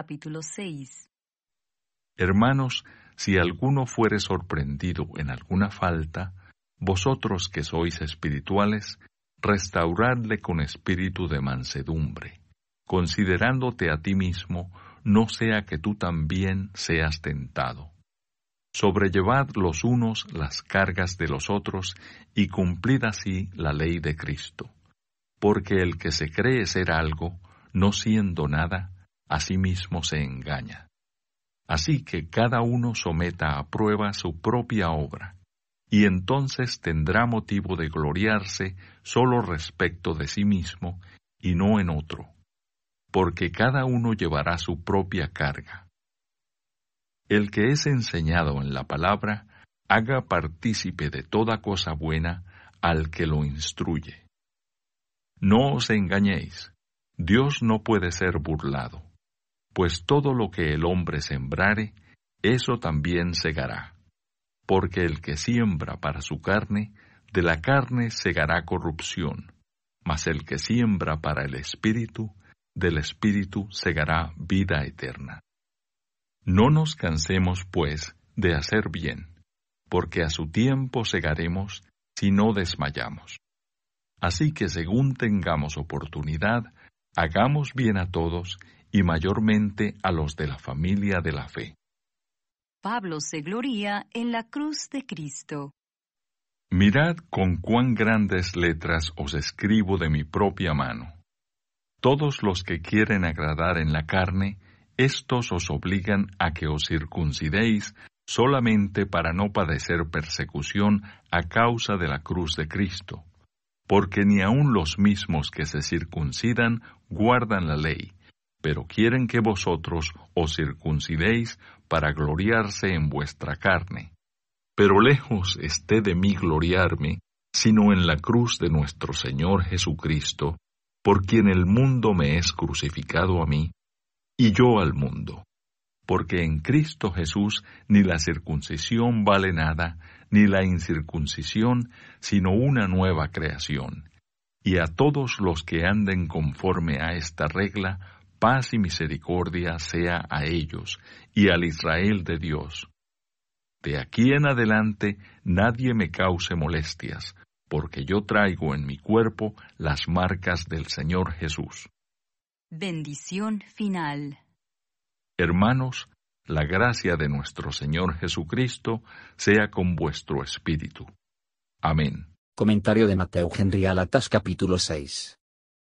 capítulo 6. Hermanos, si alguno fuere sorprendido en alguna falta, vosotros que sois espirituales, restauradle con espíritu de mansedumbre, considerándote a ti mismo, no sea que tú también seas tentado. Sobrellevad los unos las cargas de los otros y cumplid así la ley de Cristo. Porque el que se cree ser algo, no siendo nada, a sí mismo se engaña. Así que cada uno someta a prueba su propia obra, y entonces tendrá motivo de gloriarse solo respecto de sí mismo y no en otro, porque cada uno llevará su propia carga. El que es enseñado en la palabra, haga partícipe de toda cosa buena al que lo instruye. No os engañéis, Dios no puede ser burlado, pues todo lo que el hombre sembrare, eso también segará. Porque el que siembra para su carne, de la carne segará corrupción, mas el que siembra para el espíritu, del espíritu segará vida eterna. No nos cansemos, pues, de hacer bien, porque a su tiempo segaremos si no desmayamos. Así que según tengamos oportunidad, hagamos bien a todos y mayormente a los de la familia de la fe. Pablo se gloría en la cruz de Cristo. Mirad con cuán grandes letras os escribo de mi propia mano. Todos los que quieren agradar en la carne, estos os obligan a que os circuncidéis solamente para no padecer persecución a causa de la cruz de Cristo, porque ni aun los mismos que se circuncidan guardan la ley, pero quieren que vosotros os circuncidéis para gloriarse en vuestra carne. Pero lejos esté de mí gloriarme, sino en la cruz de nuestro Señor Jesucristo, por quien el mundo me es crucificado a mí, y yo al mundo. Porque en Cristo Jesús ni la circuncisión vale nada, ni la incircuncisión, sino una nueva creación. Y a todos los que anden conforme a esta regla, paz y misericordia sea a ellos y al Israel de Dios. De aquí en adelante nadie me cause molestias, porque yo traigo en mi cuerpo las marcas del Señor Jesús. Bendición final. Hermanos, la gracia de nuestro Señor Jesucristo sea con vuestro espíritu. Amén. Comentario de Mateo Henry Alatas capítulo 6.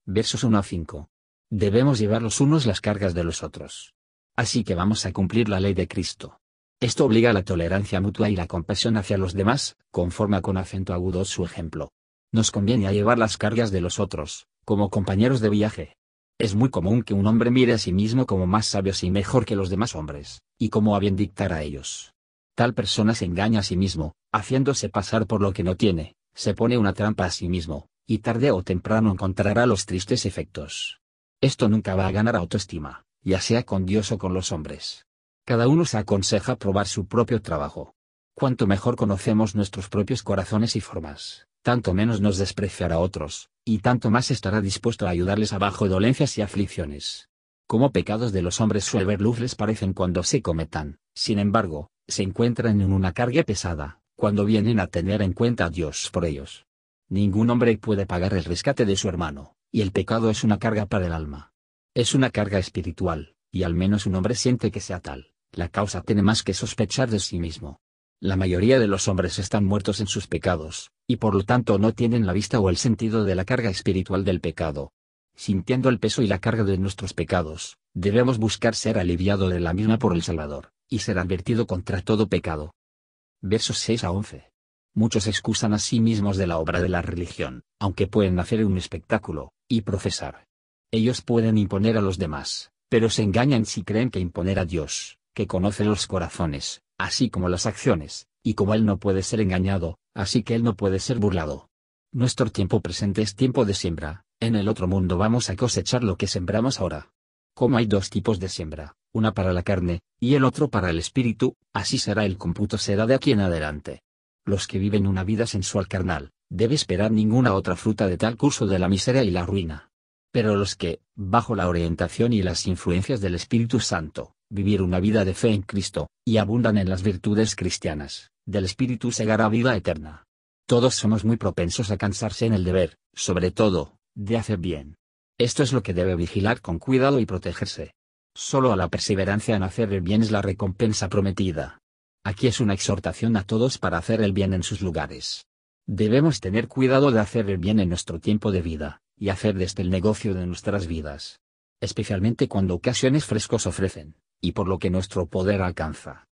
Versos 1 a 5. Debemos llevar los unos las cargas de los otros. Así que vamos a cumplir la ley de Cristo. Esto obliga a la tolerancia mutua y la compasión hacia los demás, conforme con acento agudo su ejemplo. Nos conviene a llevar las cargas de los otros, como compañeros de viaje, es muy común que un hombre mire a sí mismo como más sabio y mejor que los demás hombres, y como a bien dictar a ellos. Tal persona se engaña a sí mismo, haciéndose pasar por lo que no tiene, se pone una trampa a sí mismo, y tarde o temprano encontrará los tristes efectos. Esto nunca va a ganar autoestima, ya sea con Dios o con los hombres. Cada uno se aconseja probar su propio trabajo. Cuanto mejor conocemos nuestros propios corazones y formas, tanto menos nos despreciará a otros, y tanto más estará dispuesto a ayudarles abajo dolencias y aflicciones. Como pecados de los hombres suele luz les parecen cuando se cometan, sin embargo, se encuentran en una carga pesada, cuando vienen a tener en cuenta a Dios por ellos. Ningún hombre puede pagar el rescate de su hermano, y el pecado es una carga para el alma. Es una carga espiritual, y al menos un hombre siente que sea tal, la causa tiene más que sospechar de sí mismo. La mayoría de los hombres están muertos en sus pecados, y por lo tanto no tienen la vista o el sentido de la carga espiritual del pecado. Sintiendo el peso y la carga de nuestros pecados, debemos buscar ser aliviado de la misma por el Salvador, y ser advertido contra todo pecado. Versos 6 a 11. Muchos excusan a sí mismos de la obra de la religión, aunque pueden hacer un espectáculo, y profesar. Ellos pueden imponer a los demás, pero se engañan si creen que imponer a Dios, que conoce los corazones, así como las acciones, y como Él no puede ser engañado, así que Él no puede ser burlado. Nuestro tiempo presente es tiempo de siembra, en el otro mundo vamos a cosechar lo que sembramos ahora. Como hay dos tipos de siembra, una para la carne, y el otro para el espíritu, así será el cómputo será de aquí en adelante. Los que viven una vida sensual carnal, debe esperar ninguna otra fruta de tal curso de la miseria y la ruina. Pero los que, bajo la orientación y las influencias del Espíritu Santo, vivir una vida de fe en Cristo, y abundan en las virtudes cristianas, del Espíritu segará vida eterna. Todos somos muy propensos a cansarse en el deber, sobre todo, de hacer bien. Esto es lo que debe vigilar con cuidado y protegerse. Solo a la perseverancia en hacer el bien es la recompensa prometida. Aquí es una exhortación a todos para hacer el bien en sus lugares. Debemos tener cuidado de hacer el bien en nuestro tiempo de vida, y hacer de este el negocio de nuestras vidas. Especialmente cuando ocasiones frescos ofrecen, y por lo que nuestro poder alcanza.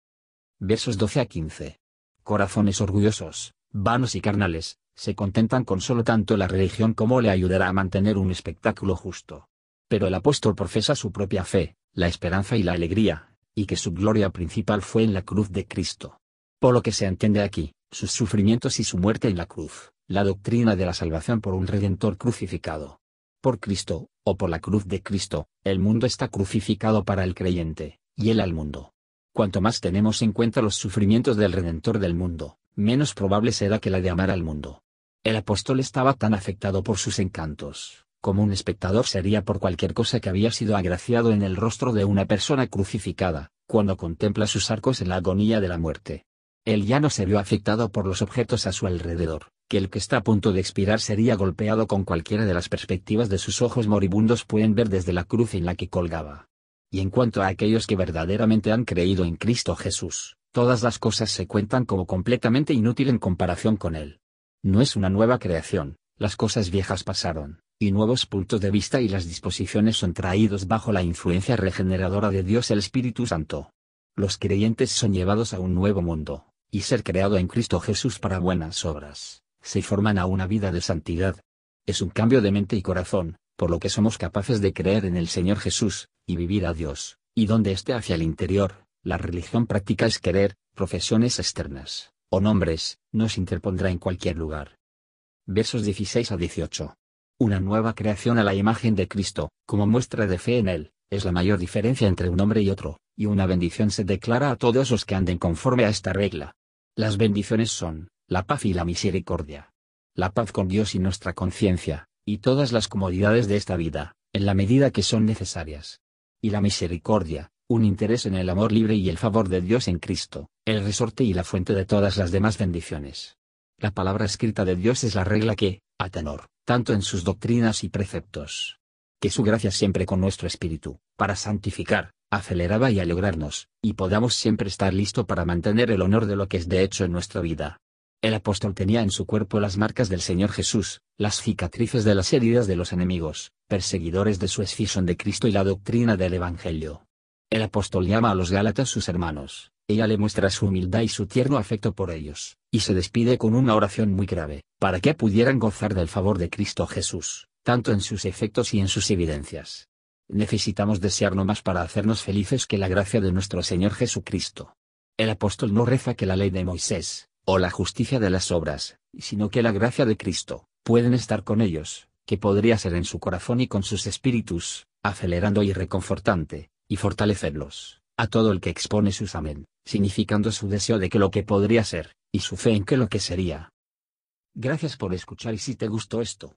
Versos 12 a 15. Corazones orgullosos, vanos y carnales, se contentan con solo tanto la religión como le ayudará a mantener un espectáculo justo. Pero el apóstol profesa su propia fe, la esperanza y la alegría, y que su gloria principal fue en la cruz de Cristo. Por lo que se entiende aquí, sus sufrimientos y su muerte en la cruz, la doctrina de la salvación por un redentor crucificado. Por Cristo, o por la cruz de Cristo, el mundo está crucificado para el creyente, y él al mundo. Cuanto más tenemos en cuenta los sufrimientos del Redentor del mundo, menos probable será que la de amar al mundo. El apóstol estaba tan afectado por sus encantos, como un espectador sería por cualquier cosa que había sido agraciado en el rostro de una persona crucificada, cuando contempla sus arcos en la agonía de la muerte. Él ya no se vio afectado por los objetos a su alrededor, que el que está a punto de expirar sería golpeado con cualquiera de las perspectivas de sus ojos moribundos pueden ver desde la cruz en la que colgaba. Y en cuanto a aquellos que verdaderamente han creído en Cristo Jesús, todas las cosas se cuentan como completamente inútil en comparación con Él. No es una nueva creación, las cosas viejas pasaron, y nuevos puntos de vista y las disposiciones son traídos bajo la influencia regeneradora de Dios el Espíritu Santo. Los creyentes son llevados a un nuevo mundo, y ser creado en Cristo Jesús para buenas obras, se forman a una vida de santidad. Es un cambio de mente y corazón, por lo que somos capaces de creer en el Señor Jesús, y vivir a Dios, y donde esté hacia el interior, la religión práctica es querer, profesiones externas, o nombres, nos interpondrá en cualquier lugar. Versos 16 a 18. Una nueva creación a la imagen de Cristo, como muestra de fe en Él, es la mayor diferencia entre un hombre y otro, y una bendición se declara a todos los que anden conforme a esta regla. Las bendiciones son, la paz y la misericordia. La paz con Dios y nuestra conciencia, y todas las comodidades de esta vida, en la medida que son necesarias. Y la misericordia, un interés en el amor libre y el favor de Dios en Cristo, el resorte y la fuente de todas las demás bendiciones. La palabra escrita de Dios es la regla que, a tenor, tanto en sus doctrinas y preceptos, que su gracia siempre con nuestro espíritu, para santificar, aceleraba y alegrarnos, y podamos siempre estar listo para mantener el honor de lo que es de hecho en nuestra vida. El apóstol tenía en su cuerpo las marcas del Señor Jesús, las cicatrices de las heridas de los enemigos, perseguidores de su esfison de Cristo y la doctrina del Evangelio. El apóstol llama a los Gálatas sus hermanos, ella le muestra su humildad y su tierno afecto por ellos, y se despide con una oración muy grave, para que pudieran gozar del favor de Cristo Jesús, tanto en sus efectos y en sus evidencias. Necesitamos desear no más para hacernos felices que la gracia de nuestro Señor Jesucristo. El apóstol no reza que la ley de Moisés, o la justicia de las obras, sino que la gracia de Cristo, pueden estar con ellos, que podría ser en su corazón y con sus espíritus, acelerando y reconfortante, y fortalecerlos, a todo el que expone sus amén, significando su deseo de que lo que podría ser, y su fe en que lo que sería. Gracias por escuchar y si te gustó esto,